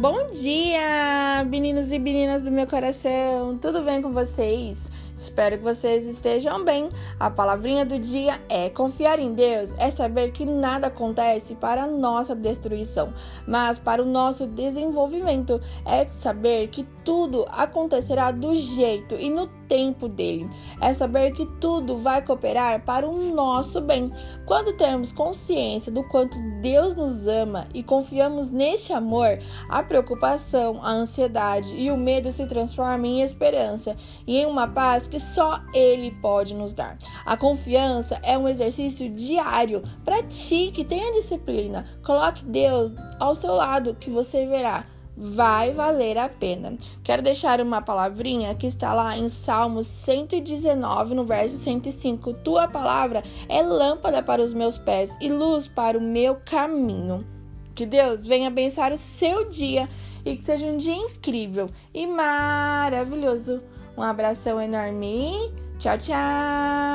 Bom dia, meninos e meninas do meu coração! Tudo bem com vocês? Espero que vocês estejam bem. A palavrinha do dia é confiar em Deus, é saber que nada acontece para nossa destruição, mas para o nosso desenvolvimento. É saber que tudo acontecerá do jeito e no tempo dele. É saber que tudo vai cooperar para o nosso bem. Quando temos consciência do quanto Deus nos ama e confiamos neste amor, a preocupação, a ansiedade e o medo se transformam em esperança e em uma paz que só Ele pode nos dar. A confiança é um exercício diário. Pratique, tenha disciplina. Coloque Deus ao seu lado que você verá vai valer a pena. Quero deixar uma palavrinha que está lá em Salmos 119, no verso 105. Tua palavra é lâmpada para os meus pés e luz para o meu caminho. Que Deus venha abençoar o seu dia e que seja um dia incrível e maravilhoso. Um abração enorme. Tchau, tchau.